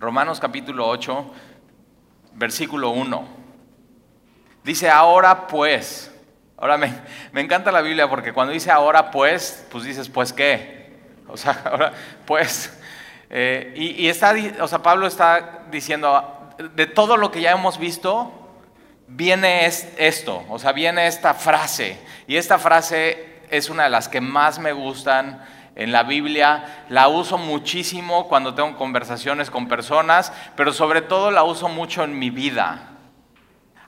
Romanos capítulo 8, versículo 1. Dice, ahora pues, ahora me, me encanta la Biblia porque cuando dice ahora pues, pues dices, pues qué. O sea, ahora pues. Eh, y, y está, o sea, Pablo está diciendo, de todo lo que ya hemos visto, viene esto, o sea, viene esta frase. Y esta frase es una de las que más me gustan en la Biblia. La uso muchísimo cuando tengo conversaciones con personas, pero sobre todo la uso mucho en mi vida.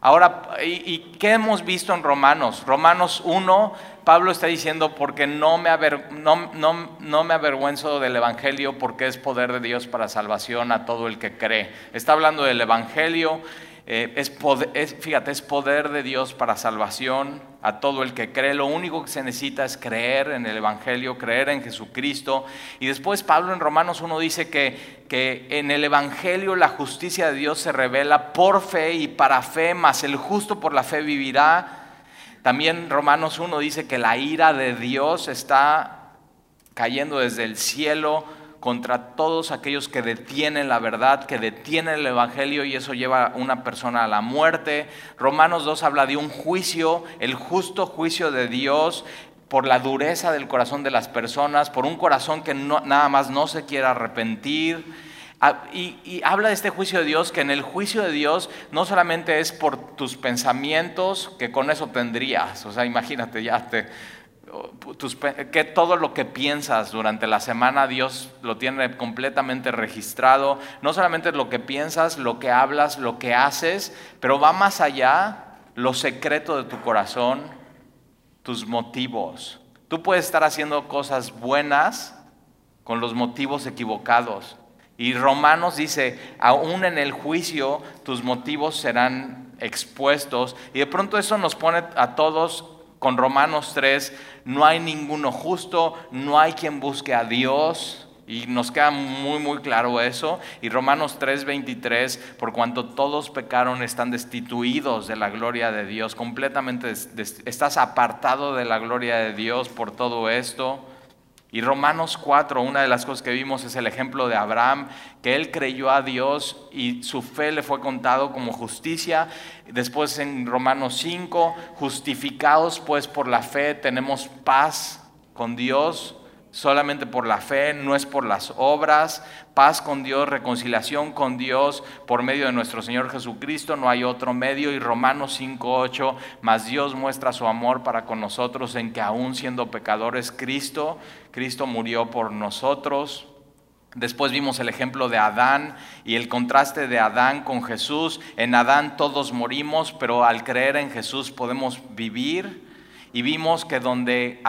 Ahora, ¿y, qué hemos visto en Romanos? Romanos 1, Pablo está diciendo, porque no me, no, no me avergüenzo del Evangelio, porque es poder de Dios para salvación a todo el que cree. Está hablando del Evangelio eh, es, fíjate, es poder de Dios para salvación a todo el que cree. Lo único que se necesita es creer en el Evangelio, creer en Jesucristo. Y después Pablo en Romanos 1 dice que, que en el Evangelio la justicia de Dios se revela por fe y para fe, mas el justo por la fe vivirá. También Romanos 1 dice que la ira de Dios está cayendo desde el cielo contra todos aquellos que detienen la verdad, que detienen el Evangelio y eso lleva a una persona a la muerte. Romanos 2 habla de un juicio, el justo juicio de Dios por la dureza del corazón de las personas, por un corazón que nada más no se quiere arrepentir. Ah, y, y, habla de este juicio de Dios, que en el juicio de Dios no solamente es por tus pensamientos, que con eso tendrías, o sea, imagínate, ya te, que todo lo que piensas durante la semana Dios lo tiene completamente registrado. No solamente lo que piensas, lo que hablas, lo que haces, pero va más allá lo secreto de tu corazón, tus motivos. Tú puedes estar haciendo cosas buenas con los motivos equivocados. Y Romanos dice, aún en el juicio tus motivos serán expuestos. Y de pronto eso nos pone a todos con Romanos 3, no hay ninguno justo, no hay quien busque a Dios. Y nos queda muy, muy claro eso. Y Romanos 3:23, por cuanto todos pecaron, están destituidos de la gloria de Dios, completamente estás apartado de la gloria de Dios por todo esto. Y Romanos 4, una de las cosas que vimos es el ejemplo de Abraham, que él creyó a Dios y su fe le fue contado como justicia. Después en Romanos 5, justificados pues por la fe, tenemos paz con Dios solamente por la fe, no es por las obras, paz con Dios, reconciliación con Dios por medio de nuestro Señor Jesucristo, no hay otro medio. Y Romanos 5.8, más Dios muestra su amor para con nosotros en que aún siendo pecadores, Cristo, Cristo murió por nosotros. Después vimos el ejemplo de Adán y el contraste de Adán con Jesús. En Adán todos morimos, pero al creer en Jesús podemos vivir. Y vimos que donde,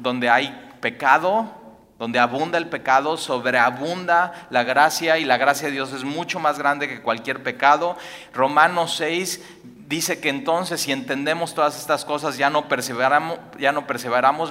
donde hay pecado, donde abunda el pecado, sobreabunda la gracia y la gracia de Dios es mucho más grande que cualquier pecado. Romanos 6 dice que entonces si entendemos todas estas cosas ya no perseveramos, ya no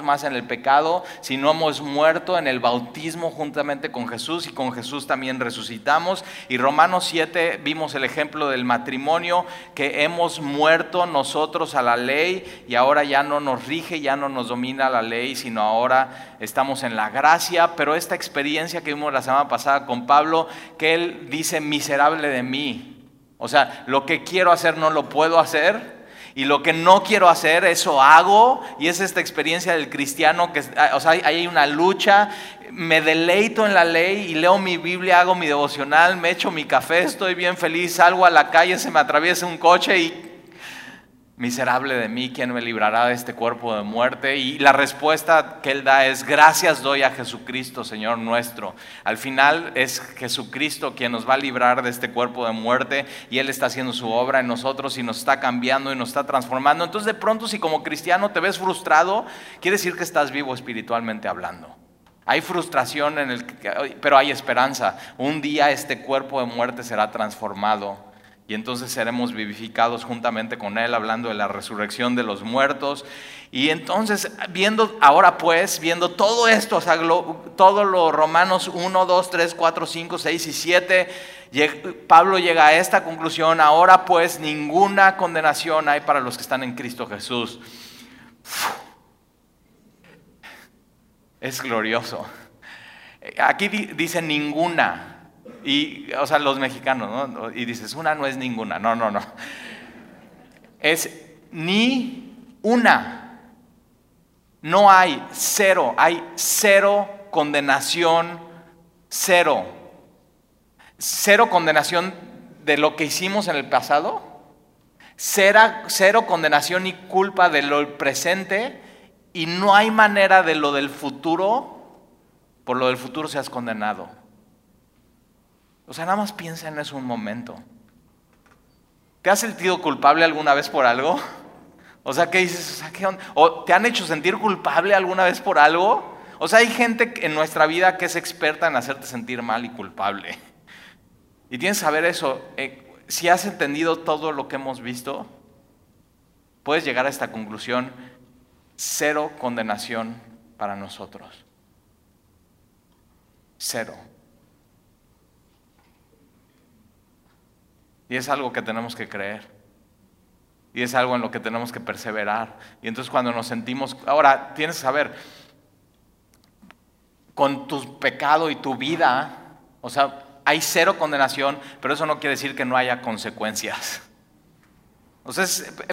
más en el pecado, sino hemos muerto en el bautismo juntamente con Jesús y con Jesús también resucitamos. Y Romanos 7 vimos el ejemplo del matrimonio, que hemos muerto nosotros a la ley y ahora ya no nos rige, ya no nos domina la ley, sino ahora estamos en la gracia. Pero esta experiencia que vimos la semana pasada con Pablo, que él dice miserable de mí, o sea, lo que quiero hacer no lo puedo hacer. Y lo que no quiero hacer, eso hago. Y es esta experiencia del cristiano que, o sea, hay una lucha. Me deleito en la ley y leo mi Biblia, hago mi devocional, me echo mi café, estoy bien feliz, salgo a la calle, se me atraviesa un coche y miserable de mí, ¿quién me librará de este cuerpo de muerte? Y la respuesta que él da es, gracias doy a Jesucristo, Señor nuestro. Al final es Jesucristo quien nos va a librar de este cuerpo de muerte y Él está haciendo su obra en nosotros y nos está cambiando y nos está transformando. Entonces de pronto si como cristiano te ves frustrado, quiere decir que estás vivo espiritualmente hablando. Hay frustración en el pero hay esperanza. Un día este cuerpo de muerte será transformado y entonces seremos vivificados juntamente con Él, hablando de la resurrección de los muertos. Y entonces, viendo ahora pues, viendo todo esto, o sea, todo lo Romanos 1, 2, 3, 4, 5, 6 y 7, Pablo llega a esta conclusión, ahora pues ninguna condenación hay para los que están en Cristo Jesús. Es glorioso. Aquí dice ninguna. Y, o sea, los mexicanos, ¿no? Y dices, una no es ninguna. No, no, no. Es ni una. No hay cero, hay cero condenación, cero. Cero condenación de lo que hicimos en el pasado, cero, cero condenación y culpa de lo presente y no hay manera de lo del futuro, por lo del futuro seas condenado. O sea, nada más piensa en eso un momento. ¿Te has sentido culpable alguna vez por algo? O sea, ¿qué dices? O, te han hecho sentir culpable alguna vez por algo? O sea, hay gente en nuestra vida que es experta en hacerte sentir mal y culpable. Y tienes que saber eso. Eh, si has entendido todo lo que hemos visto, puedes llegar a esta conclusión. Cero condenación para nosotros. Cero. Y es algo que tenemos que creer. Y es algo en lo que tenemos que perseverar. Y entonces cuando nos sentimos... Ahora, tienes que saber, con tu pecado y tu vida, o sea, hay cero condenación, pero eso no quiere decir que no haya consecuencias.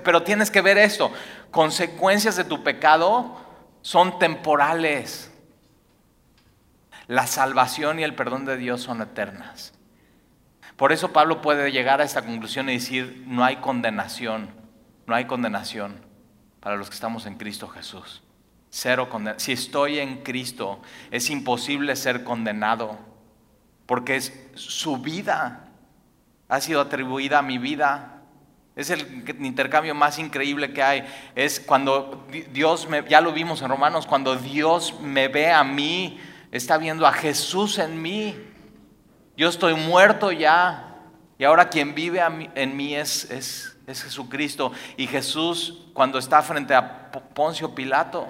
pero tienes que ver esto, consecuencias de tu pecado son temporales. La salvación y el perdón de Dios son eternas. Por eso Pablo puede llegar a esta conclusión y decir, no hay condenación, no hay condenación para los que estamos en Cristo Jesús. Cero condenación. Si estoy en Cristo, es imposible ser condenado porque es su vida, ha sido atribuida a mi vida. Es el intercambio más increíble que hay. Es cuando Dios, me, ya lo vimos en Romanos, cuando Dios me ve a mí, está viendo a Jesús en mí. Yo estoy muerto ya. Y ahora quien vive en mí es, es, es Jesucristo. Y Jesús, cuando está frente a Poncio Pilato,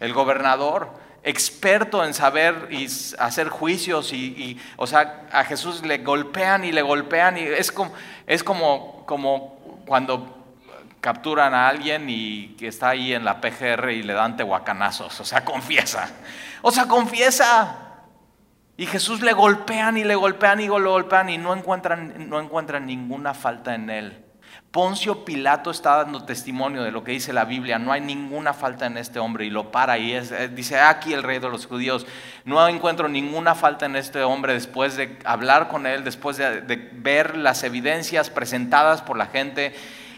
el gobernador, experto en saber y hacer juicios y, o sea, a Jesús le golpean y le golpean y es como, es como, como cuando capturan a alguien y que está ahí en la PGR y le dan tehuacanazos, o sea, confiesa, o sea, confiesa. Y Jesús le golpean y le golpean y le golpean y no encuentran, no encuentran ninguna falta en él. Poncio Pilato está dando testimonio de lo que dice la Biblia, no hay ninguna falta en este hombre y lo para y eh, dice, aquí el rey de los judíos, no encuentro ninguna falta en este hombre después de hablar con él, después de, ver las evidencias presentadas por la gente.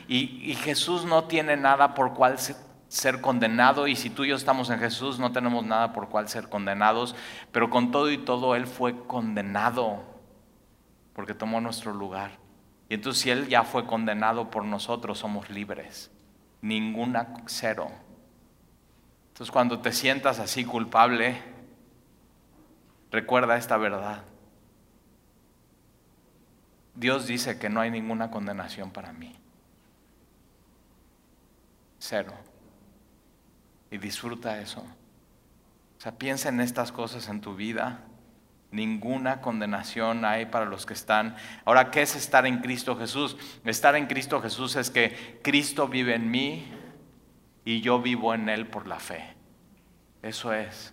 Y, Jesús no tiene nada por cual ser condenado y si tú y yo estamos en Jesús no tenemos nada por cual ser condenados, pero con todo y todo Él fue condenado porque tomó nuestro lugar. Y entonces si Él ya fue condenado por nosotros, somos libres. Ninguna cero. Entonces cuando te sientas así culpable, recuerda esta verdad. Dios dice que no hay ninguna condenación para mí. Cero. Y disfruta eso. O sea, piensa en estas cosas en tu vida Ninguna condenación hay para los que están. Ahora, ¿qué es estar en Cristo Jesús? Estar en Cristo Jesús es que Cristo vive en mí y yo vivo en Él por la fe. Eso es.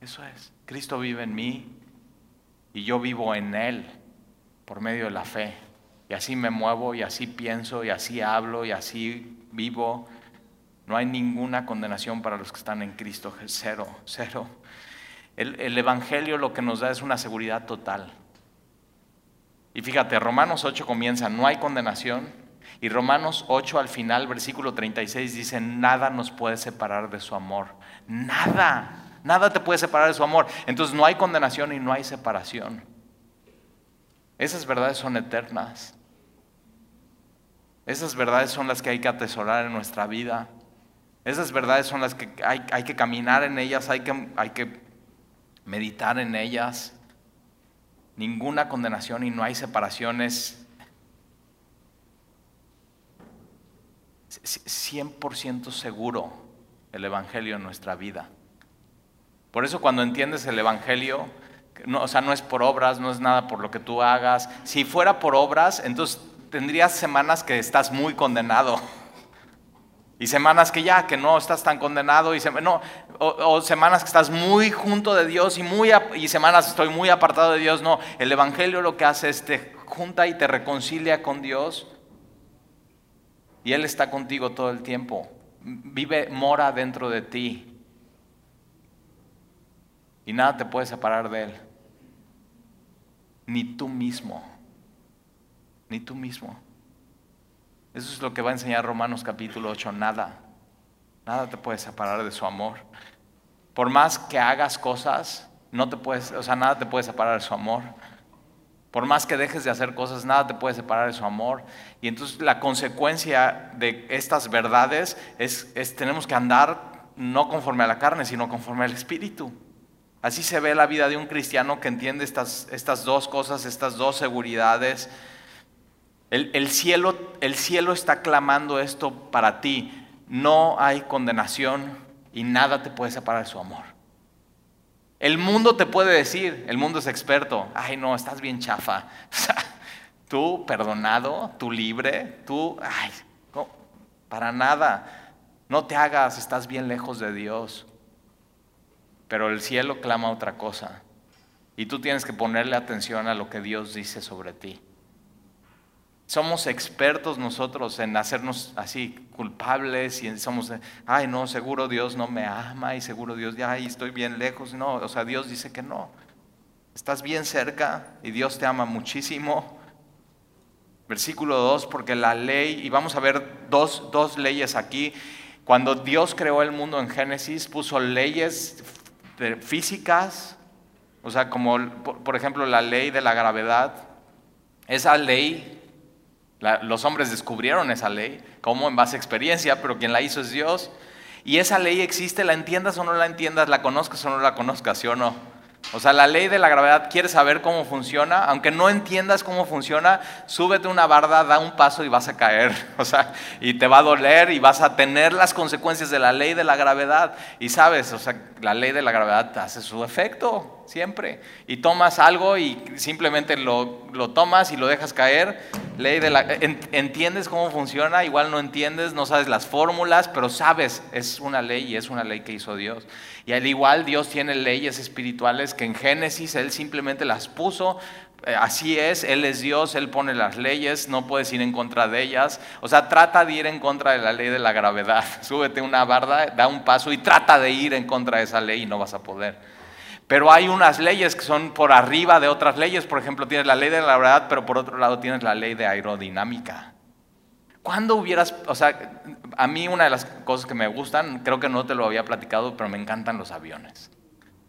Eso es. Cristo vive en mí y yo vivo en Él por medio de la fe. Y así me muevo y así pienso y así hablo y así vivo. No hay ninguna condenación para los que están en Cristo. Cero, cero. El, Evangelio lo que nos da es una seguridad total. Y fíjate, Romanos 8 comienza, no hay condenación. Y Romanos 8 al final, versículo 36 dice, nada nos puede separar de su amor. Nada, nada te puede separar de su amor. Entonces no hay condenación y no hay separación. Esas verdades son eternas. Esas verdades son las que hay que atesorar en nuestra vida. Esas verdades son las que hay, que caminar en ellas, hay que, hay que meditar en ellas. Ninguna condenación y no hay separaciones. 100% seguro el Evangelio en nuestra vida. Por eso cuando entiendes el Evangelio, no, o sea, no es por obras, no es nada por lo que tú hagas. Si fuera por obras, entonces tendrías semanas que estás muy condenado. Y semanas que ya, que no estás tan condenado, y no, o, semanas que estás muy junto de Dios y, muy, y semanas estoy muy apartado de Dios. No, el Evangelio lo que hace es te junta y te reconcilia con Dios. Y Él está contigo todo el tiempo. Vive, mora dentro de ti. Y nada te puede separar de Él. Ni tú mismo. Ni tú mismo. Eso es lo que va a enseñar Romanos capítulo 8, nada. Nada te puede separar de su amor. Por más que hagas cosas, no te puedes, o sea, nada te puede separar de su amor. Por más que dejes de hacer cosas, nada te puede separar de su amor. Y entonces la consecuencia de estas verdades es, es tenemos que andar no conforme a la carne, sino conforme al Espíritu. Así se ve la vida de un cristiano que entiende estas, estas dos cosas, estas dos seguridades el, cielo, el cielo está clamando esto para ti. No hay condenación y nada te puede separar de su amor. El mundo te puede decir, el mundo es experto, ay no, estás bien chafa. tú perdonado, tú libre, tú, ay, para nada. No te hagas, estás bien lejos de Dios. Pero el cielo clama otra cosa. Y tú tienes que ponerle atención a lo que Dios dice sobre ti. Somos expertos nosotros en hacernos así culpables y somos, ay no, seguro Dios no me ama y seguro Dios, ya estoy bien lejos. No, o sea, Dios dice que no. Estás bien cerca y Dios te ama muchísimo. Versículo 2, porque la ley, y vamos a ver dos, dos leyes aquí. Cuando Dios creó el mundo en Génesis, puso leyes físicas, o sea, como por ejemplo la ley de la gravedad. Esa ley los hombres descubrieron esa ley, como en base a experiencia, pero quien la hizo es Dios. Y esa ley existe, la entiendas o no la entiendas, la conozcas o no la conozcas, ¿sí o no? O sea, la ley de la gravedad, ¿quieres saber cómo funciona? Aunque no entiendas cómo funciona, súbete una barda, da un paso y vas a caer. O sea, y te va a doler y vas a tener las consecuencias de la ley de la gravedad. Y sabes, o sea, la ley de la gravedad hace su efecto siempre. Y tomas algo y simplemente lo, lo tomas y lo dejas caer. Ley de la, entiendes cómo funciona, igual no entiendes, no sabes las fórmulas, pero sabes, es una ley y es una ley que hizo Dios. Y al igual Dios tiene leyes espirituales que en Génesis Él simplemente las puso. Eh, así es, Él es Dios, Él pone las leyes, no puedes ir en contra de ellas. O sea, trata de ir en contra de la ley de la gravedad. Súbete una barda, da un paso y trata de ir en contra de esa ley y no vas a poder. Pero hay unas leyes que son por arriba de otras leyes. Por ejemplo, tienes la ley de la gravedad, pero por otro lado tienes la ley de aerodinámica. ¿Cuándo hubieras, o sea, a mí una de las cosas que me gustan, creo que no te lo había platicado, pero me encantan los aviones.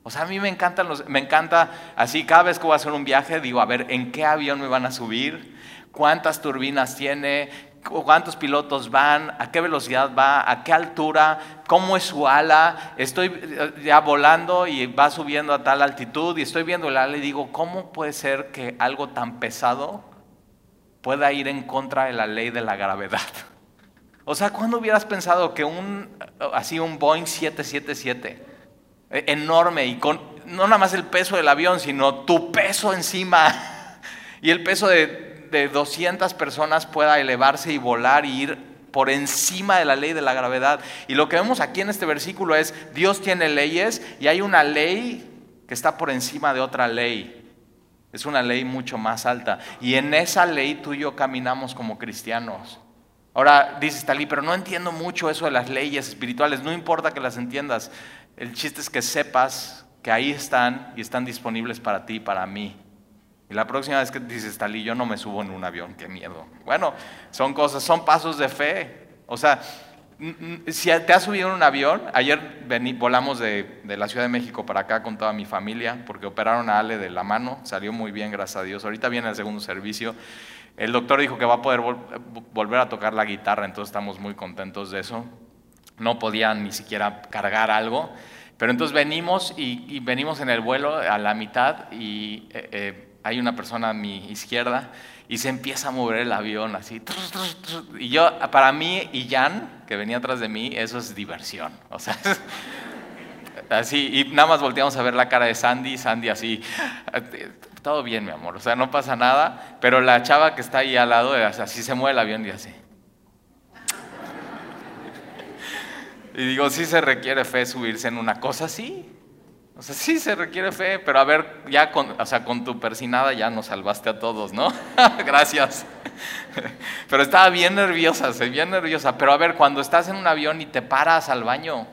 O sea, a mí me encantan los, me encanta, así cada vez que voy a hacer un viaje, digo, a ver, ¿en qué avión me van a subir? ¿Cuántas turbinas tiene? ¿Cuántos pilotos van? ¿A qué velocidad va? ¿A qué altura? ¿Cómo es su ala? Estoy eh, ya volando y va subiendo a tal altitud y estoy viendo el ala y digo, ¿cómo puede ser que algo tan pesado pueda ir en contra de la ley de la gravedad? O sea, ¿cuándo hubieras pensado que un, así un Boeing 777, e, enorme y con no nada más el peso del avión, sino tu peso encima y el peso de, de 200 personas pueda elevarse y volar y ir por encima de la ley de la gravedad? Y lo que vemos aquí en este versículo es, Dios tiene leyes y hay una ley que está por encima de otra ley. Es una ley mucho más alta. Y en esa ley tú y yo caminamos como cristianos. Ahora dices, Talí, pero no entiendo mucho eso de las leyes espirituales, no importa que las entiendas, el chiste es que sepas que ahí están y están disponibles para ti y para mí. Y la próxima vez que dices, Talí, yo no me subo en un avión, qué miedo. Bueno, son cosas, son pasos de fe. O sea, si te has subido en un avión, ayer volamos de, de, la Ciudad de México para acá con toda mi familia, porque operaron a Ale de la mano, salió muy bien, gracias a Dios. Ahorita viene el segundo servicio. El doctor dijo que va a poder volver a tocar la guitarra, entonces estamos muy contentos de eso. No podía ni siquiera cargar algo. Pero entonces venimos y, venimos en el vuelo a la mitad y eh, eh, hay una persona a mi izquierda y se empieza a mover el avión así. Y yo, para mí y Jan, que venía atrás de mí, eso es diversión. O sea, así, y nada más volteamos a ver la cara de Sandy, Sandy así, todo bien, mi amor, o sea, no pasa nada, pero la chava que está ahí al lado, así se mueve el avión y así. Y digo, sí se requiere fe subirse en una cosa así. O sea, sí se requiere fe, pero a ver, ya con, o sea, con tu persinada ya nos salvaste a todos, ¿no? Gracias. Pero estaba bien nerviosa, bien nerviosa. Pero a ver, cuando estás en un avión y te paras al baño,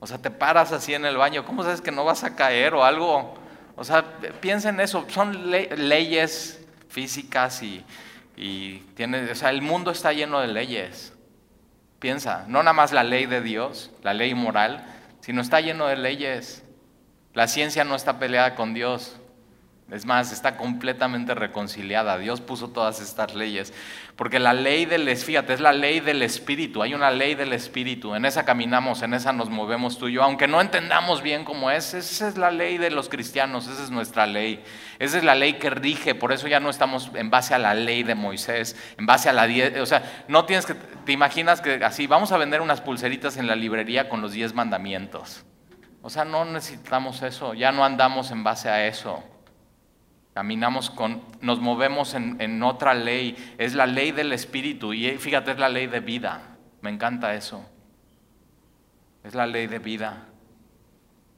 o sea, te paras así en el baño, ¿cómo sabes que no vas a caer o algo? O sea, piensa en eso, son leyes físicas y, y tiene, o sea, el mundo está lleno de leyes. Piensa, no nada más la ley de Dios, la ley moral, sino está lleno de leyes. La ciencia no está peleada con Dios. Es más, está completamente reconciliada. Dios puso todas estas leyes. Porque la ley del, fíjate, es la ley del Espíritu. Hay una ley del Espíritu. En esa caminamos, en esa nos movemos tú y yo. Aunque no entendamos bien cómo es, esa es la ley de los cristianos. Esa es nuestra ley. Esa es la ley que rige. Por eso ya no estamos en base a la ley de Moisés, en base a la diez. O sea, no tienes que, te imaginas que así, vamos a vender unas pulseritas en la librería con los diez mandamientos. O sea, no necesitamos eso, ya no andamos en base a eso. Caminamos con, nos movemos en, en, otra ley, es la ley del Espíritu y fíjate, es la ley de vida. Me encanta eso. Es la ley de vida.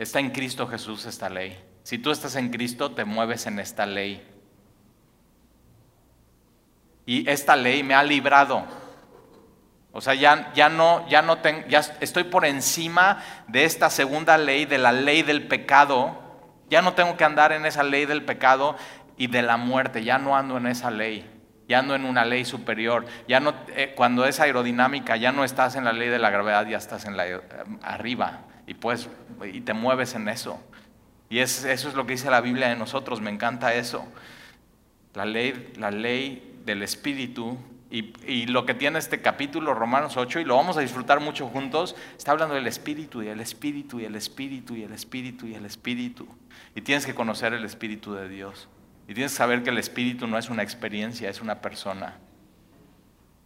Está en Cristo Jesús esta ley. Si tú estás en Cristo, te mueves en esta ley. Y esta ley me ha librado o sea, ya, ya no, ya no tengo, ya estoy por encima de esta segunda ley, de la ley del pecado. Ya no tengo que andar en esa ley del pecado y de la muerte. Ya no ando en esa ley. Ya ando en una ley superior. Ya no, eh, cuando es aerodinámica, ya no estás en la ley de la gravedad, ya estás en la eh, arriba y pues y te mueves en eso. Y eso es lo que dice la Biblia de nosotros. Me encanta eso. La ley, la ley del Espíritu y, lo que tiene este capítulo, Romanos 8, y lo vamos a disfrutar mucho juntos, está hablando del Espíritu y el Espíritu y el Espíritu y el Espíritu y el Espíritu. Y tienes que conocer el Espíritu de Dios. Y tienes que saber que el Espíritu no es una experiencia, es una persona.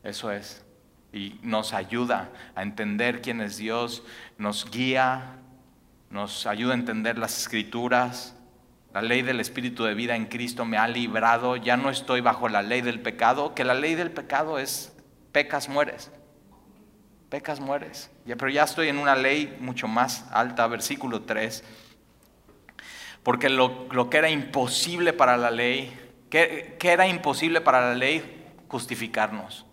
Eso es. Y nos ayuda a entender quién es Dios, nos guía, nos ayuda a entender las escrituras, la ley del Espíritu de vida en Cristo me ha librado, ya no estoy bajo la ley del pecado, que la ley del pecado es pecas, mueres. Pecas, mueres. Pero ya estoy en una ley mucho más alta, versículo 3. Porque lo, que era imposible para la ley, ¿qué, ¿qué era imposible para la ley? Justificarnos.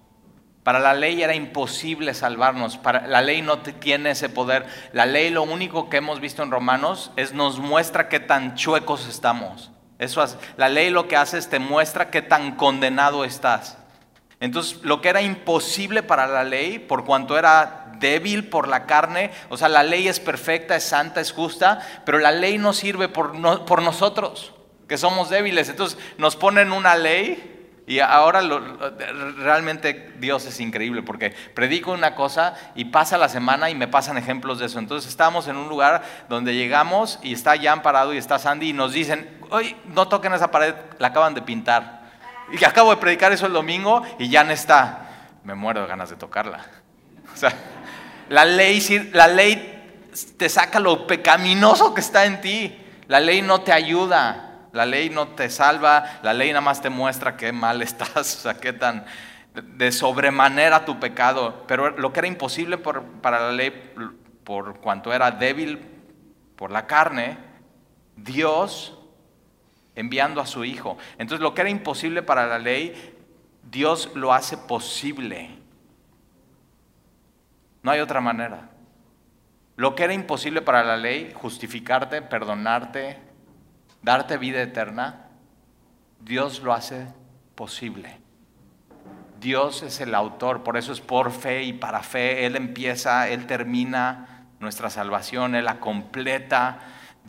Para la ley era imposible salvarnos, la ley no tiene ese poder. La ley lo único que hemos visto en Romanos es nos muestra qué tan chuecos estamos. Eso la ley lo que hace es te muestra qué tan condenado estás. Entonces, lo que era imposible para la ley, por cuanto era débil por la carne, o sea, la ley es perfecta, es santa, es justa, pero la ley no sirve por, por nosotros, que somos débiles. Entonces, nos ponen una ley y ahora realmente Dios es increíble porque predico una cosa y pasa la semana y me pasan ejemplos de eso. Entonces estamos en un lugar donde llegamos y está Jan parado y está Sandy y nos dicen, hoy no toquen esa pared, la acaban de pintar. Y acabo de predicar eso el domingo y Jan está. Me muero de ganas de tocarla. O sea, la ley, la ley te saca lo pecaminoso que está en ti. La ley no te ayuda. La ley no te salva, la ley nada más te muestra qué mal estás, o sea, qué tan de sobremanera tu pecado. Pero lo que era imposible para la ley, por cuanto era débil por la carne, Dios enviando a su Hijo. Entonces lo que era imposible para la ley, Dios lo hace posible. No hay otra manera. Lo que era imposible para la ley, justificarte, perdonarte, darte vida eterna, Dios lo hace posible. Dios es el autor, por eso es por fe y para fe. Él empieza, Él termina nuestra salvación, Él la completa.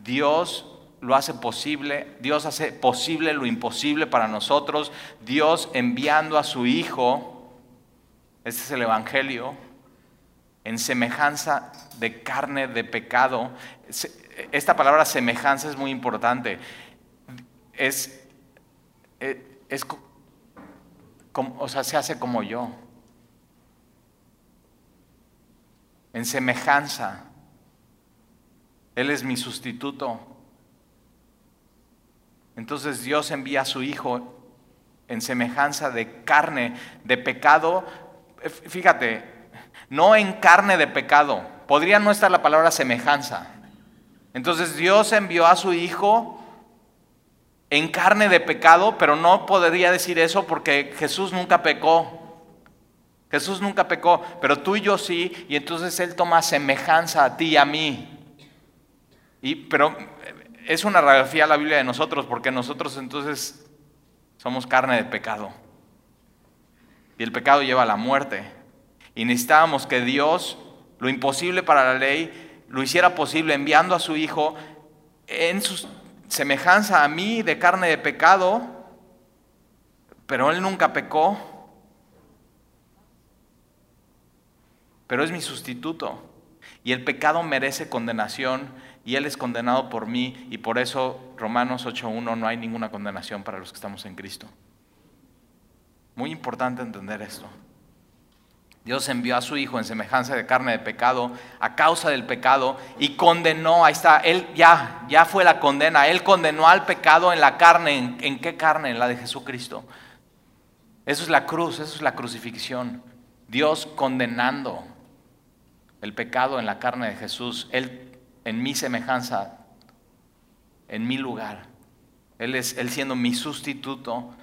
Dios lo hace posible, Dios hace posible lo imposible para nosotros. Dios enviando a su Hijo, este es el Evangelio, en semejanza de carne de pecado esta palabra semejanza es muy importante. Es, eh, es, o sea, se hace como yo. En semejanza. Él es mi sustituto. Entonces Dios envía a su Hijo en semejanza de carne, de pecado. Fíjate, no en carne de pecado. Podría no estar la palabra semejanza. Entonces Dios envió a su Hijo en carne de pecado, pero no podría decir eso porque Jesús nunca pecó. Jesús nunca pecó, pero tú y yo sí, y entonces Él toma semejanza a ti y a mí. Y, pero es una radiografía la Biblia de nosotros, porque nosotros entonces somos carne de pecado. Y el pecado lleva a la muerte. Y necesitábamos que Dios, lo imposible para la ley, lo hiciera posible enviando a su Hijo en su semejanza a mí de carne de pecado, pero Él nunca pecó. Pero es mi sustituto. Y el pecado merece condenación y Él es condenado por mí y por eso Romanos 8.1 no hay ninguna condenación para los que estamos en Cristo. Muy importante entender esto. Dios envió a su Hijo en semejanza de carne de pecado a causa del pecado y condenó, ahí está, Él ya, ya fue la condena, Él condenó al pecado en la carne, ¿en, qué carne? En la de Jesucristo. Eso es la cruz, eso es la crucifixión. Dios condenando el pecado en la carne de Jesús, Él en mi semejanza, en mi lugar. Él, es, él siendo mi sustituto,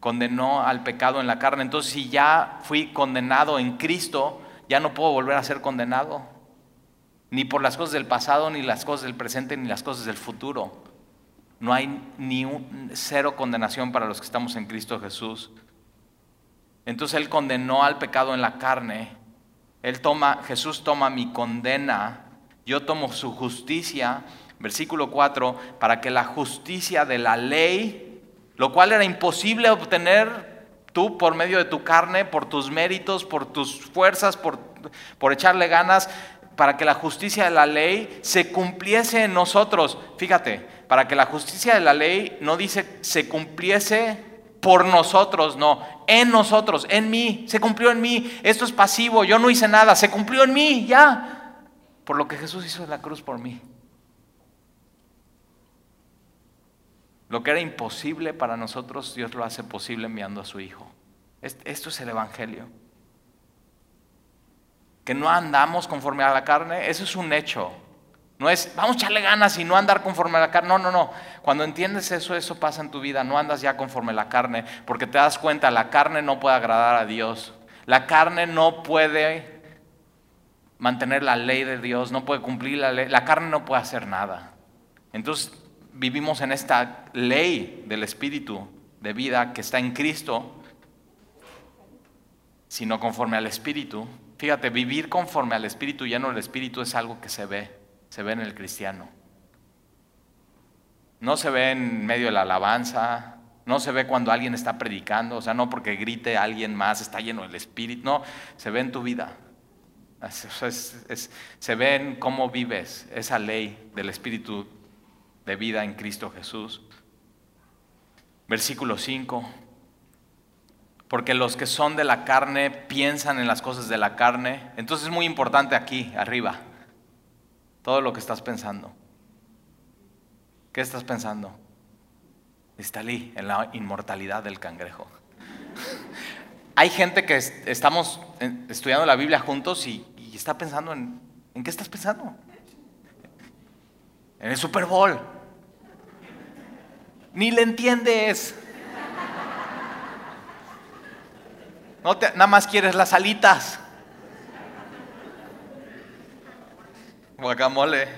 condenó al pecado en la carne. Entonces, si ya fui condenado en Cristo, ya no puedo volver a ser condenado. Ni por las cosas del pasado, ni las cosas del presente, ni las cosas del futuro. No hay ni un, cero condenación para los que estamos en Cristo Jesús. Entonces Él condenó al pecado en la carne. Él toma, Jesús toma mi condena. Yo tomo su justicia. Versículo 4, para que la justicia de la ley lo cual era imposible obtener tú por medio de tu carne, por tus méritos, por tus fuerzas, por, por echarle ganas, para que la justicia de la ley se cumpliese en nosotros. Fíjate, para que la justicia de la ley no dice se cumpliese por nosotros, no, en nosotros, en mí, se cumplió en mí. Esto es pasivo, yo no hice nada, se cumplió en mí, ya, por lo que Jesús hizo en la cruz por mí. Lo que era imposible para nosotros, Dios lo hace posible enviando a su Hijo. Esto es el Evangelio. Que no andamos conforme a la carne, eso es un hecho. No es, vamos a echarle ganas y no andar conforme a la carne. No, no, no. Cuando entiendes eso, eso pasa en tu vida. No andas ya conforme a la carne, porque te das cuenta, la carne no puede agradar a Dios. La carne no puede mantener la ley de Dios, no puede cumplir la ley. La carne no puede hacer nada. Entonces, vivimos en esta ley del Espíritu de vida que está en Cristo, sino conforme al Espíritu. Fíjate, vivir conforme al Espíritu, lleno del Espíritu, es algo que se ve, se ve en el cristiano. No se ve en medio de la alabanza, no se ve cuando alguien está predicando, o sea, no porque grite alguien más, está lleno del Espíritu, no, se ve en tu vida. se ve en cómo vives esa ley del Espíritu de vida en Cristo Jesús. Versículo 5. Porque los que son de la carne piensan en las cosas de la carne. Entonces es muy importante aquí, arriba, todo lo que estás pensando. ¿Qué estás pensando? Está ahí, en la inmortalidad del cangrejo. Hay gente que estamos estudiando la Biblia juntos y, está pensando en, ¿en qué estás pensando? En el Super Bowl. Ni le entiendes. No te, nada más quieres las alitas. Guacamole.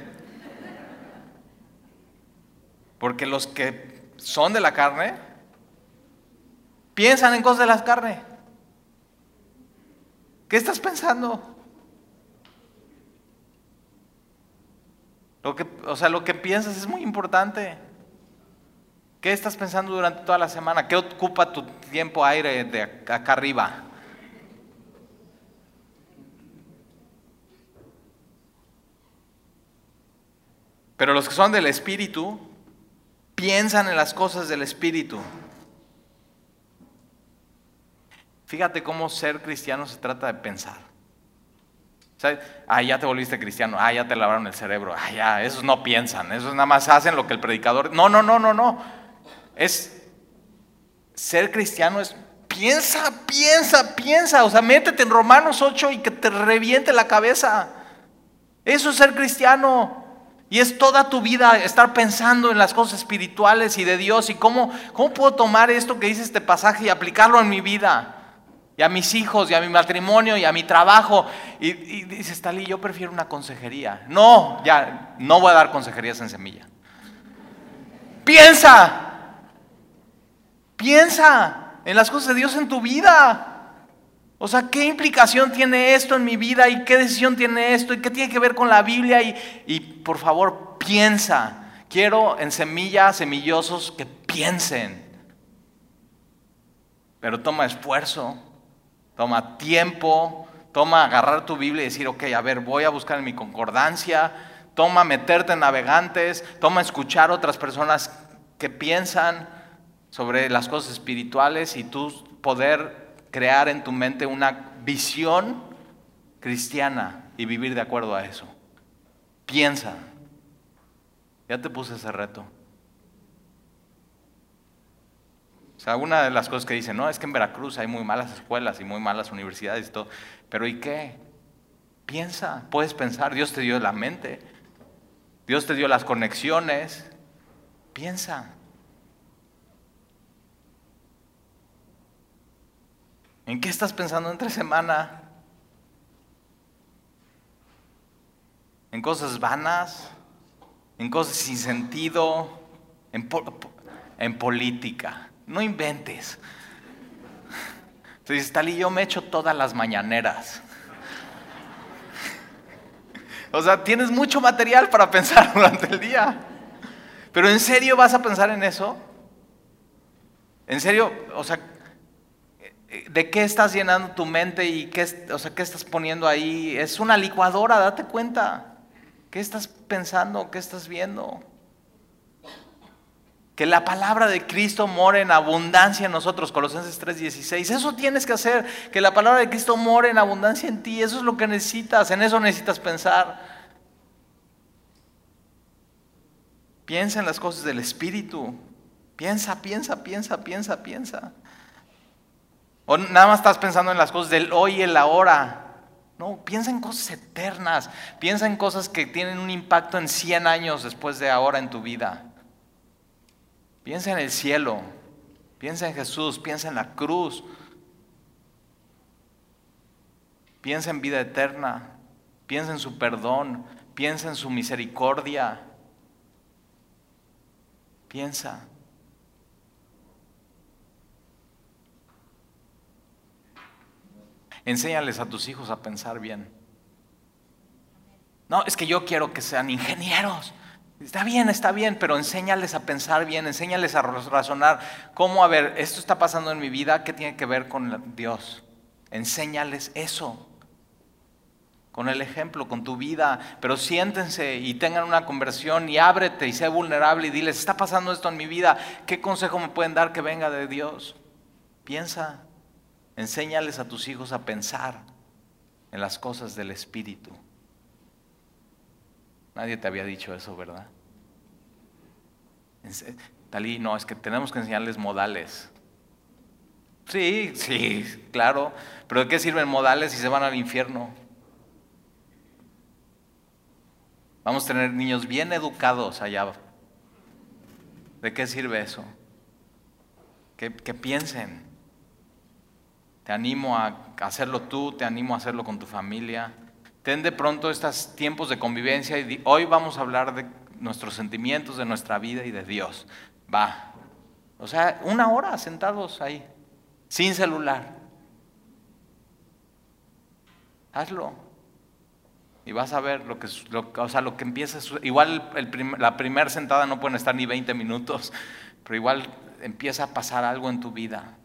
Porque los que son de la carne piensan en cosas de la carne. ¿Qué estás pensando? Lo que, o sea, lo que piensas es muy importante. ¿Qué estás pensando durante toda la semana? ¿Qué ocupa tu tiempo aire de acá arriba? Pero los que son del Espíritu piensan en las cosas del Espíritu. Fíjate cómo ser cristiano se trata de pensar. Ah, ya te volviste cristiano. Ah, ya te lavaron el cerebro. Ah, ya, esos no piensan. Esos nada más hacen lo que el predicador. No, no, no, no, no. Es ser cristiano es piensa, piensa, piensa. O sea, métete en Romanos 8 y que te reviente la cabeza. Eso es ser cristiano. Y es toda tu vida estar pensando en las cosas espirituales y de Dios y cómo, cómo puedo tomar esto que dice este pasaje y aplicarlo en mi vida. Y a mis hijos, y a mi matrimonio, y a mi trabajo. Y, y dices, yo prefiero una consejería. No, ya, no voy a dar consejerías en semilla. Piensa, piensa en las cosas de Dios en tu vida. O sea, ¿qué implicación tiene esto en mi vida y qué decisión tiene esto y qué tiene que ver con la Biblia? Y, por favor, piensa. Quiero en semillas, semillosos que piensen. Pero toma esfuerzo, toma tiempo, toma agarrar tu Biblia y decir, ok, a ver, voy a buscar en mi concordancia, toma meterte en navegantes, toma escuchar otras personas que piensan sobre las cosas espirituales y tú poder crear en tu mente una visión cristiana y vivir de acuerdo a eso. Piensa. Ya te puse ese reto. O sea, una de las cosas que dicen, no, es que en Veracruz hay muy malas escuelas y muy malas universidades y todo. Pero ¿y qué? Piensa, puedes pensar, Dios te dio la mente, Dios te dio las conexiones. Piensa. ¿En qué estás pensando entre semana? ¿En cosas vanas? ¿En cosas sin sentido? ¿En, política? No inventes. Entonces, tal y yo me echo todas las mañaneras. O sea, tienes mucho material para pensar durante el día. Pero ¿en serio vas a pensar en eso? ¿En serio? O sea, de qué estás llenando tu mente y qué, o sea, qué estás poniendo ahí. Es una licuadora, date cuenta. ¿Qué estás pensando? ¿Qué estás viendo? Que la palabra de Cristo more en abundancia en nosotros, Colosenses 3:16. Eso tienes que hacer, que la palabra de Cristo more en abundancia en ti. Eso es lo que necesitas, en eso necesitas pensar. Piensa en las cosas del Espíritu. Piensa, piensa, piensa, piensa, piensa. O nada más estás pensando en las cosas del hoy y el ahora. No, piensa en cosas eternas. Piensa en cosas que tienen un impacto en 100 años después de ahora en tu vida. Piensa en el cielo. Piensa en Jesús. Piensa en la cruz. Piensa en vida eterna. Piensa en su perdón. Piensa en su misericordia. Piensa. Enséñales a tus hijos a pensar bien. No, es que yo quiero que sean ingenieros. Está bien, está bien, pero enséñales a pensar bien, enséñales a razonar cómo, a ver, esto está pasando en mi vida, ¿qué tiene que ver con Dios? Enséñales eso, con el ejemplo, con tu vida, pero siéntense y tengan una conversión y ábrete y sé vulnerable y diles, está pasando esto en mi vida, ¿qué consejo me pueden dar que venga de Dios? Piensa. Enséñales a tus hijos a pensar en las cosas del Espíritu. Nadie te había dicho eso, ¿verdad? Talí, no, es que tenemos que enseñarles modales. Sí, sí, claro. Pero ¿de qué sirven modales si se van al infierno? Vamos a tener niños bien educados allá. ¿De qué sirve eso? Que, que piensen. Te animo a hacerlo tú, te animo a hacerlo con tu familia. Ten de pronto estos tiempos de convivencia y hoy vamos a hablar de nuestros sentimientos, de nuestra vida y de Dios. Va. O sea, una hora sentados ahí, sin celular. Hazlo. Y vas a ver lo que, o sea, lo que empieza, igual la primera sentada no pueden estar ni 20 minutos, pero igual empieza a pasar algo en tu vida.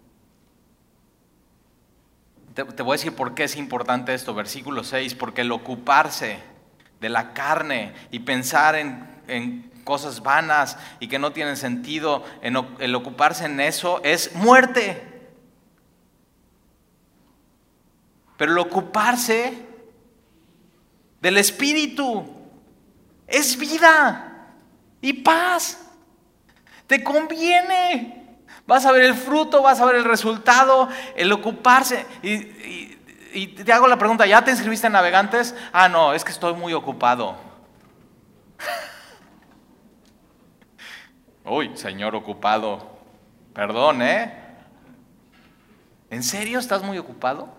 Te, voy a decir por qué es importante esto, versículo 6, porque el ocuparse de la carne y pensar en, cosas vanas y que no tienen sentido, el ocuparse en eso es muerte. Pero el ocuparse del Espíritu es vida y paz. Te conviene. Vas a ver el fruto, vas a ver el resultado, el ocuparse. Y, te hago la pregunta, ¿ya te inscribiste en navegantes? Ah, no, es que estoy muy ocupado. Uy, señor ocupado, perdón, ¿eh? ¿En serio estás muy ocupado?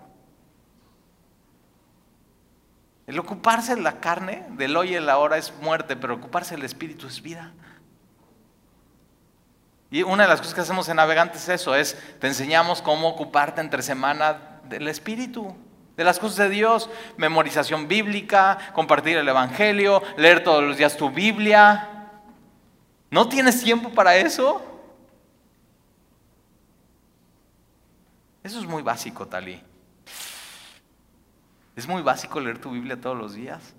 El ocuparse de la carne, del hoy y la hora es muerte, pero ocuparse del espíritu es vida. Y una de las cosas que hacemos en Navegantes es eso, es te enseñamos cómo ocuparte entre semana del espíritu, de las cosas de Dios, memorización bíblica, compartir el evangelio, leer todos los días tu Biblia. ¿No tienes tiempo para eso? Eso es muy básico, Talí. Es muy básico leer tu Biblia todos los días.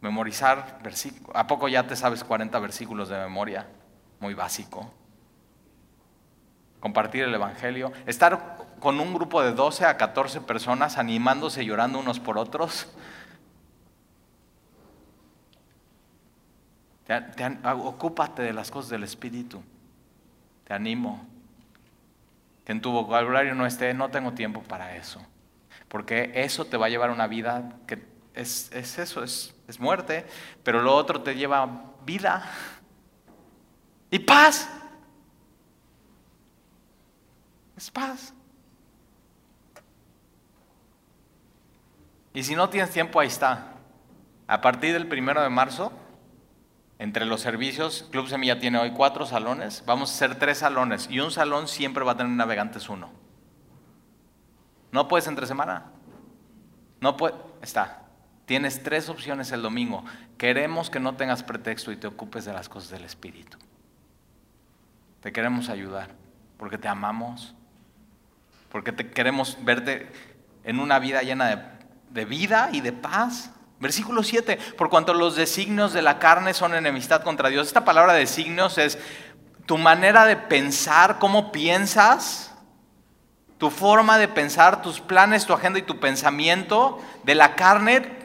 Memorizar versículos. ¿A poco ya te sabes 40 versículos de memoria? Muy básico. Compartir el Evangelio. Estar con un grupo de 12 a 14 personas animándose y llorando unos por otros. ocúpate de las cosas del Espíritu. Te animo. Que en tu vocabulario no esté, no tengo tiempo para eso porque eso te va a llevar una vida que es, eso, es, es muerte, pero lo otro te lleva vida y paz. Es paz. Y si no tienes tiempo, ahí está. A partir del primero de marzo, entre los servicios, Club Semilla tiene hoy cuatro salones, vamos a hacer tres salones y un salón siempre va a tener navegantes uno. No puedes entre semana. No puede, está. Tienes tres opciones el domingo. Queremos que no tengas pretexto y te ocupes de las cosas del Espíritu. Te queremos ayudar porque te amamos, porque te queremos verte en una vida llena de, de vida y de paz. Versículo 7, por cuanto los designios de la carne son enemistad contra Dios. Esta palabra designios es tu manera de pensar, cómo piensas, tu forma de pensar, tus planes, tu agenda y tu pensamiento de la carne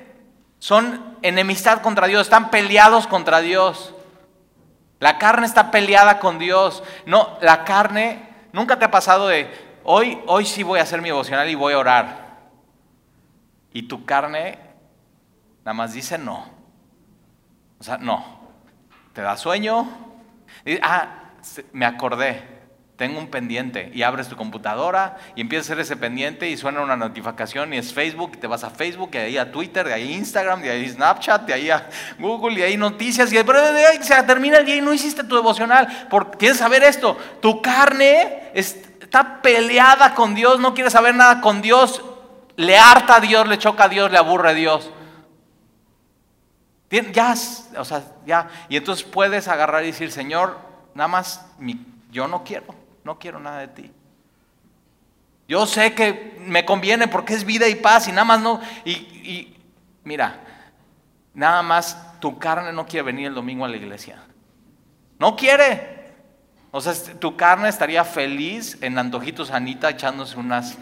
son enemistad contra Dios, están peleados contra Dios. La carne está peleada con Dios. No, la carne, nunca te ha pasado de, hoy, hoy sí voy a hacer mi devocional y voy a orar. Y tu carne nada más dice no. O sea, no. Te da sueño. ah, me acordé tengo un pendiente y abres tu computadora y empiezas a hacer ese pendiente y suena una notificación y es Facebook y te vas a Facebook y ahí a Twitter, de ahí a Instagram, de ahí a Snapchat, de ahí a Google y ahí noticias y pero de se termina el día y no hiciste tu devocional. Porque que saber esto, tu carne está peleada con Dios, no quiere saber nada con Dios, le harta a Dios, le choca a Dios, le aburre a Dios. Ya, o sea, ya. Y entonces puedes agarrar y decir, Señor, nada más yo no quiero no quiero nada de ti. Yo sé que me conviene porque es vida y paz y nada más no. Y, mira, nada más tu carne no quiere venir el domingo a la iglesia. No quiere. O sea, tu carne estaría feliz en Antojitos Anita echándose unas.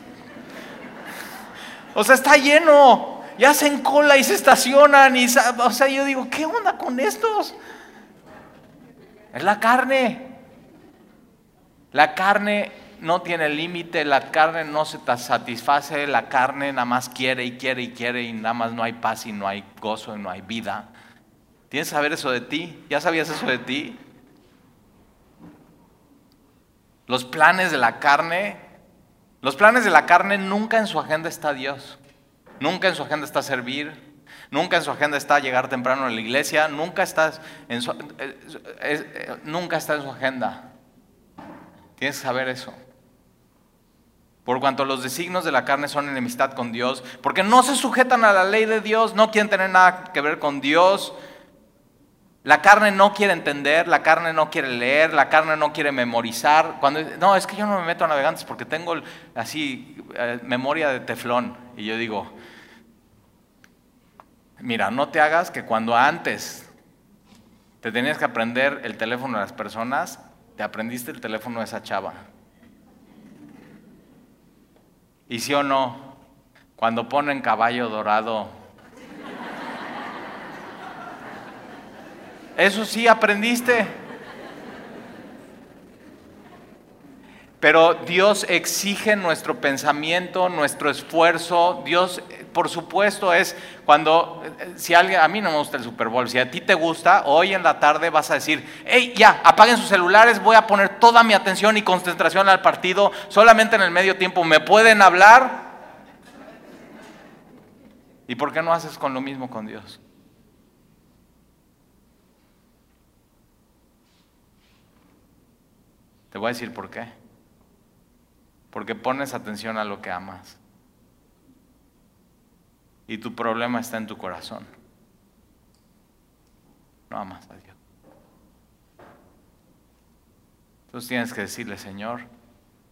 O sea, está lleno. Ya hacen cola y se estacionan. Y, o sea, yo digo, ¿qué onda con estos? Es la carne. La carne no tiene límite, la carne no se satisface, la carne nada más quiere y quiere y quiere y nada más no hay paz y no hay gozo y no hay vida. ¿Tienes que saber eso de ti? ¿Ya sabías eso de ti? Los planes de la carne, los planes de la carne nunca en su agenda está Dios. Nunca en su agenda está servir, Nunca en su agenda está llegar temprano a la iglesia, nunca está en su, eh, eh, nunca está en su agenda. Tienes que saber eso. Por cuanto los designios de la carne son enemistad con Dios, porque no se sujetan a la ley de Dios, no quieren tener nada que ver con Dios. La carne no quiere entender, la carne no quiere leer, la carne no quiere memorizar. Cuando, no, es que yo no me meto a navegantes porque tengo así eh, memoria de teflón. Y yo digo, mira, no te hagas que cuando antes te tenías que aprender el teléfono de las personas, te aprendiste el teléfono de esa chava. Y sí o no, cuando ponen caballo dorado, eso sí aprendiste. Pero Dios exige nuestro pensamiento, nuestro esfuerzo. Dios, por supuesto, es cuando, si alguien, a mí no me gusta el Super Bowl, si a ti te gusta, hoy en la tarde vas a decir, hey, ya, apaguen sus celulares, voy a poner toda mi atención y concentración al partido, solamente en el medio tiempo me pueden hablar. ¿Y por qué no haces con lo mismo con Dios? Te voy a decir por qué. Porque pones atención a lo que amas. Y tu problema está en tu corazón. No amas a Dios. Entonces tienes que decirle, Señor,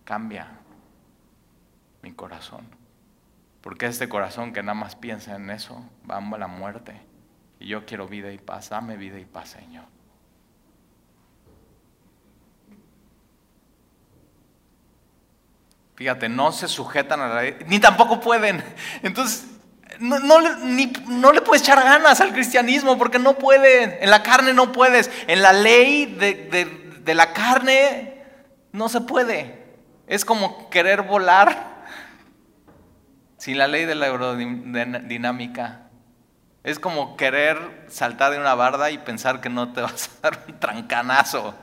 cambia mi corazón. Porque este corazón que nada más piensa en eso va a la muerte. Y yo quiero vida y paz. Dame vida y paz, Señor. Fíjate, no se sujetan a la ley, ni tampoco pueden. Entonces, no, le puedes echar ganas al cristianismo porque no pueden. En la carne no puedes. En la ley de, de la carne no se puede. Es como querer volar sin la ley de la aerodinámica. Es como querer saltar de una barda y pensar que no te vas a dar un trancanazo.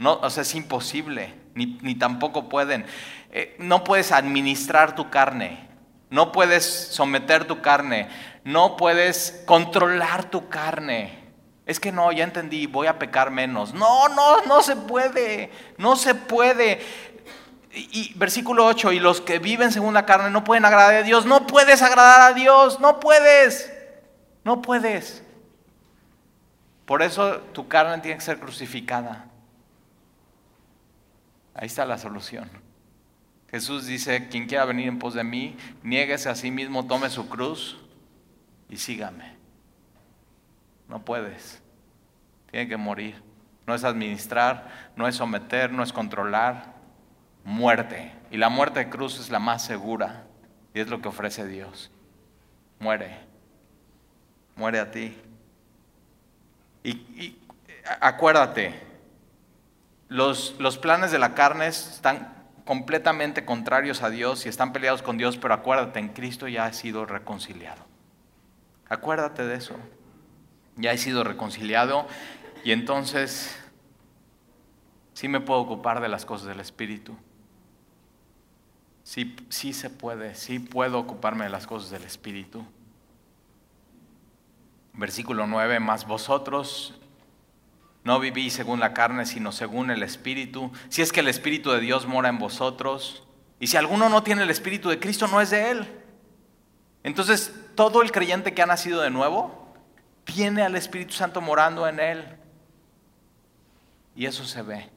No, o sea, es imposible, ni, ni tampoco pueden. Eh, no puedes administrar tu carne, no puedes someter tu carne, no puedes controlar tu carne. Es que no, ya entendí, voy a pecar menos. No, no, no se puede, no se puede. Y, versículo 8, y los que viven según la carne no pueden agradar a Dios. No puedes agradar a Dios, no puedes, no puedes. Por eso tu carne tiene que ser crucificada. Ahí está la solución. Jesús dice, quien quiera venir en pos de mí, niéguese a sí mismo, tome su cruz y sígame. No puedes. Tiene que morir. No es administrar, no es someter, no es controlar. Muerte. Y la muerte de cruz es la más segura. Y es lo que ofrece Dios. Muere. Muere a ti. Y, acuérdate, los, los planes de la carne están completamente contrarios a Dios y están peleados con Dios, pero acuérdate, en Cristo ya has sido reconciliado. Acuérdate de eso. Ya he sido reconciliado y entonces sí me puedo ocupar de las cosas del Espíritu. Sí, sí se puede, sí puedo ocuparme de las cosas del Espíritu. Versículo 9, más vosotros no vivís según la carne, sino según el Espíritu. Si es que el Espíritu de Dios mora en vosotros. Y si alguno no tiene el Espíritu de Cristo, no es de Él. Entonces, todo el creyente que ha nacido de nuevo, tiene al Espíritu Santo morando en Él. Y eso se ve.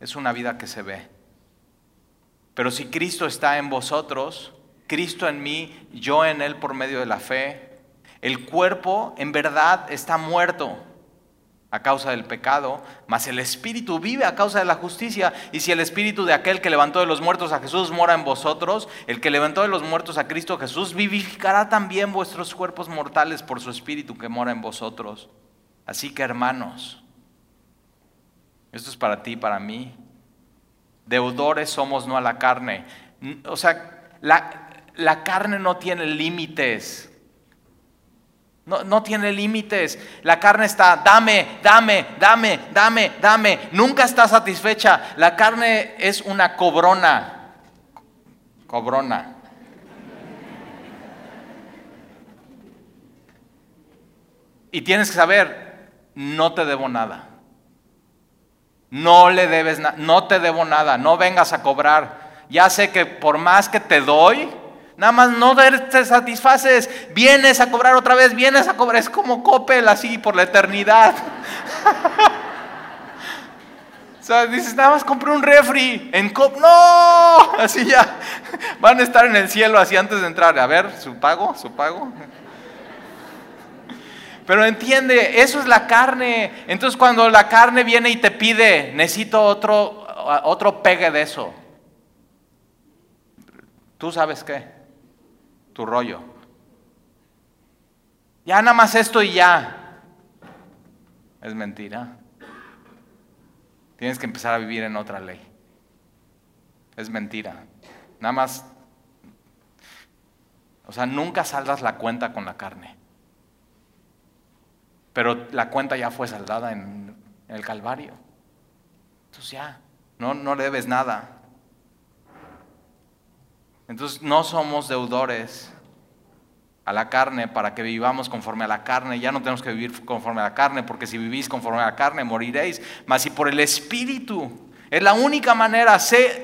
Es una vida que se ve. Pero si Cristo está en vosotros, Cristo en mí, yo en Él por medio de la fe, el cuerpo en verdad está muerto a causa del pecado, mas el Espíritu vive a causa de la justicia. Y si el Espíritu de aquel que levantó de los muertos a Jesús mora en vosotros, el que levantó de los muertos a Cristo Jesús vivificará también vuestros cuerpos mortales por su Espíritu que mora en vosotros. Así que hermanos, esto es para ti, para mí. Deudores somos no a la carne. O sea, la, la carne no tiene límites. No, tiene límites. La carne está, dame, dame, dame, dame, dame. Nunca está satisfecha. La carne es una cobrona. Cobrona. Y tienes que saber, no te debo nada. No le debes nada, no te debo nada, no vengas a cobrar. Ya sé que por más que te doy, Nada más no te satisfaces, vienes a cobrar otra vez, vienes a cobrar. Es como Coppel así por la eternidad. o sea, dices, nada más compré un refri en Cop. No, así ya. Van a estar en el cielo así antes de entrar. A ver, su pago, su pago. Pero entiende, eso es la carne. Entonces cuando la carne viene y te pide, necesito otro, otro pegue de eso. ¿Tú sabes qué? Tu rollo. Ya nada más esto y ya. Es mentira. Tienes que empezar a vivir en otra ley. es mentira. Nada más, o sea, nunca saldas la cuenta con la carne. Pero la cuenta ya fue saldada en el Calvario. Entonces ya, no, no le debes nada. Entonces no somos deudores a la carne para que vivamos conforme a la carne. Ya no tenemos que vivir conforme a la carne, porque si vivís conforme a la carne moriréis. Mas si por el Espíritu, es la única manera,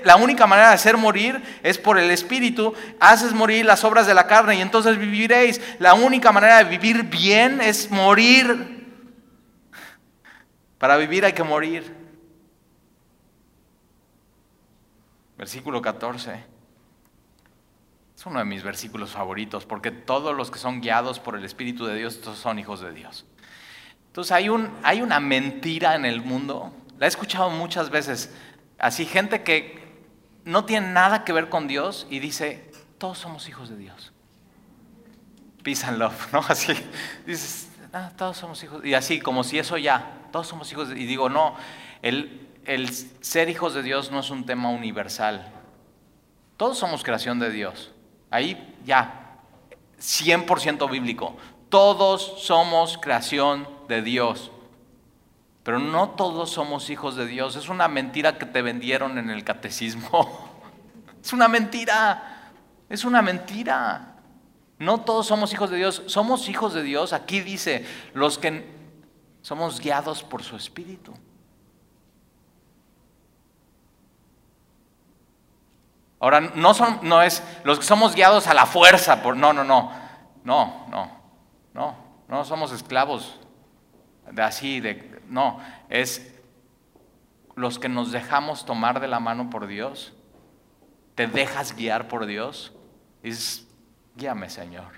la única manera de hacer morir es por el Espíritu. Haces morir las obras de la carne y entonces viviréis. La única manera de vivir bien es morir. Para vivir hay que morir. Versículo 14. Es uno de mis versículos favoritos, porque todos los que son guiados por el Espíritu de Dios son hijos de Dios. Entonces hay, un, hay una mentira en el mundo, la he escuchado muchas veces, así gente que no tiene nada que ver con Dios y dice, todos somos hijos de Dios. Peace and love, ¿no? Así, dices, ah, todos somos hijos, y así como si eso ya, todos somos hijos de Y digo, no, el, el ser hijos de Dios no es un tema universal. Todos somos creación de Dios. Ahí ya, 100% bíblico. Todos somos creación de Dios. Pero no todos somos hijos de Dios. Es una mentira que te vendieron en el catecismo. Es una mentira. Es una mentira. No todos somos hijos de Dios. Somos hijos de Dios. Aquí dice, los que somos guiados por su espíritu. Ahora, no, son, no es los que somos guiados a la fuerza, por, no, no, no, no, no, no, no somos esclavos de así, de, no, es los que nos dejamos tomar de la mano por Dios, te dejas guiar por Dios, dices, guíame Señor,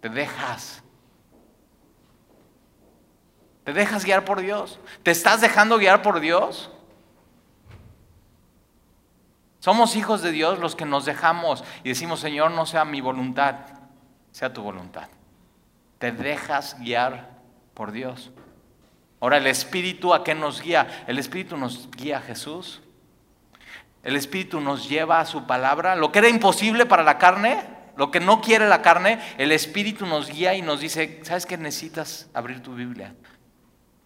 te dejas, te dejas guiar por Dios, te estás dejando guiar por Dios. Somos hijos de Dios los que nos dejamos y decimos, Señor, no sea mi voluntad, sea tu voluntad. Te dejas guiar por Dios. Ahora, ¿el Espíritu a qué nos guía? El Espíritu nos guía a Jesús. El Espíritu nos lleva a su palabra. Lo que era imposible para la carne, lo que no quiere la carne, el Espíritu nos guía y nos dice, ¿sabes qué? Necesitas abrir tu Biblia.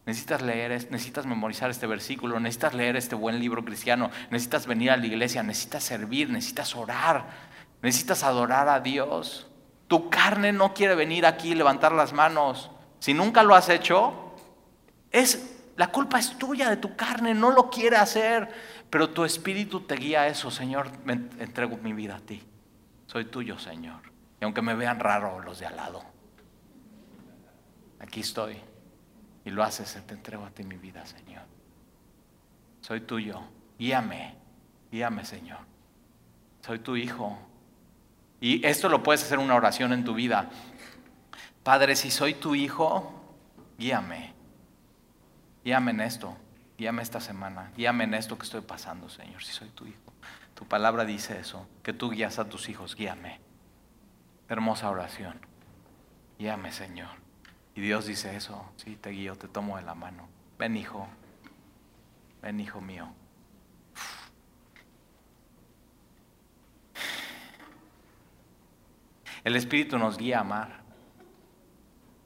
Necesitas leer, necesitas memorizar este versículo, necesitas leer este buen libro cristiano, necesitas venir a la iglesia, necesitas servir, necesitas orar, necesitas adorar a Dios. Tu carne no quiere venir aquí y levantar las manos. Si nunca lo has hecho, es la culpa es tuya de tu carne, no lo quiere hacer, pero tu espíritu te guía a eso, Señor, me entrego mi vida a ti. Soy tuyo, Señor. Y aunque me vean raro los de al lado, aquí estoy y lo haces, te entrego a ti mi vida, Señor. Soy tuyo, guíame, guíame, Señor. Soy tu hijo. Y esto lo puedes hacer una oración en tu vida. Padre, si soy tu hijo, guíame. Guíame en esto, guíame esta semana, guíame en esto que estoy pasando, Señor, si soy tu hijo. Tu palabra dice eso, que tú guías a tus hijos, guíame. Hermosa oración. Guíame, Señor. Y Dios dice eso, sí, te guío, te tomo de la mano. Ven hijo, ven hijo mío. El Espíritu nos guía a amar.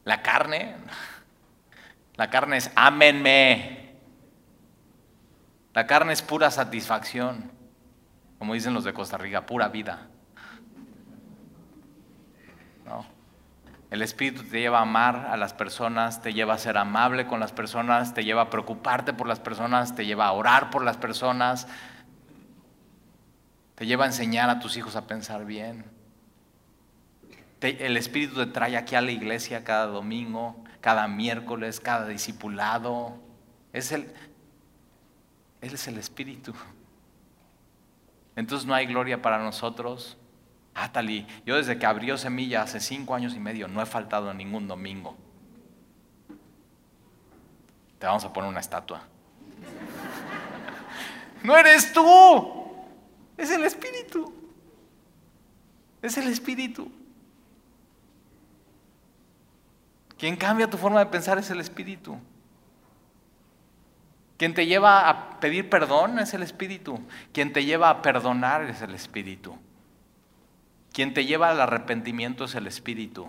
La carne, la carne es ámenme. La carne es pura satisfacción, como dicen los de Costa Rica, pura vida. El Espíritu te lleva a amar a las personas, te lleva a ser amable con las personas, te lleva a preocuparte por las personas, te lleva a orar por las personas, te lleva a enseñar a tus hijos a pensar bien. el Espíritu te trae aquí a la iglesia cada domingo, cada miércoles, cada discipulado. Es el, él es el Espíritu. Entonces no hay gloria para nosotros Ah, Tali, yo desde que abrió Semilla hace cinco años y medio no he faltado ningún domingo. Te vamos a poner una estatua. No eres tú, es el Espíritu. Es el Espíritu. Quien cambia tu forma de pensar es el Espíritu. Quien te lleva a pedir perdón es el Espíritu. Quien te lleva a perdonar es el Espíritu. Quien te lleva al arrepentimiento es el Espíritu.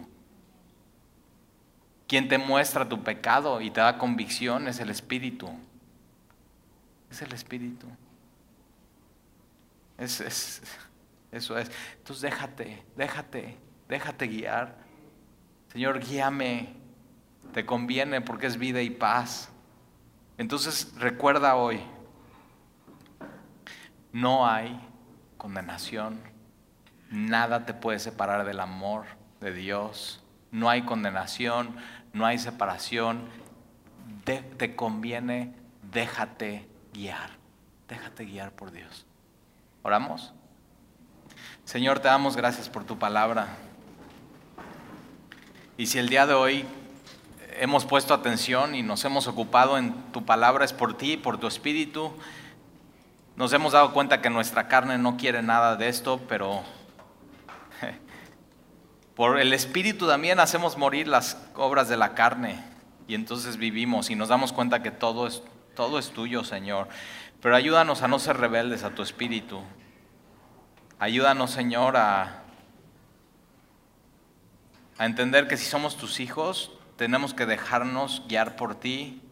Quien te muestra tu pecado y te da convicción es el Espíritu. Es el Espíritu. Es, eso es. Entonces déjate, déjate, déjate guiar. Señor, guíame. Te conviene porque es vida y paz. Entonces recuerda hoy, no hay condenación. Nada te puede separar del amor de Dios. No hay condenación, no hay separación. te conviene, déjate guiar. Déjate guiar por Dios. ¿Oramos? Señor, te damos gracias por tu palabra. Y si el día de hoy hemos puesto atención y nos hemos ocupado en tu palabra es por ti, por tu espíritu, nos hemos dado cuenta que nuestra carne no quiere nada de esto, pero por el espíritu también hacemos morir las obras de la carne y entonces vivimos y nos damos cuenta que todo es, todo es tuyo, Señor. Pero ayúdanos a no ser rebeldes a tu espíritu. Ayúdanos, Señor, a, a entender que si somos tus hijos, tenemos que dejarnos guiar por ti.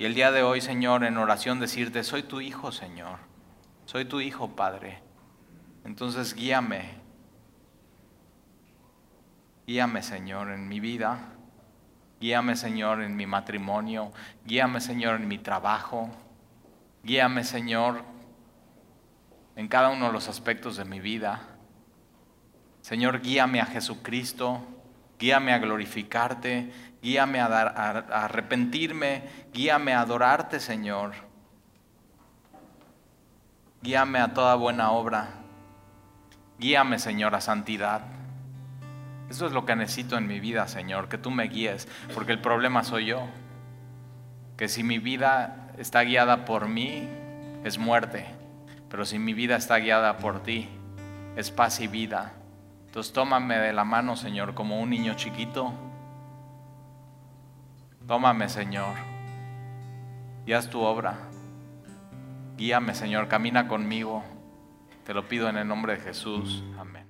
Y el día de hoy, Señor, en oración decirte, soy tu hijo, Señor. Soy tu hijo, Padre. Entonces guíame. Guíame, Señor, en mi vida. Guíame, Señor, en mi matrimonio. Guíame, Señor, en mi trabajo. Guíame, Señor, en cada uno de los aspectos de mi vida. Señor, guíame a Jesucristo, guíame a glorificarte, guíame a, arrepentirme, guíame a adorarte, Señor. Guíame a toda buena obra. Guíame, Señor, a santidad. Eso es lo que necesito en mi vida, Señor, que tú me guíes, porque el problema soy yo. Que si mi vida está guiada por mí, es muerte. Pero si mi vida está guiada por ti, es paz y vida. Entonces tómame de la mano, Señor, como un niño chiquito. Tómame, Señor, y haz tu obra. Guíame, Señor, camina conmigo. Te lo pido en el nombre de Jesús. Amén.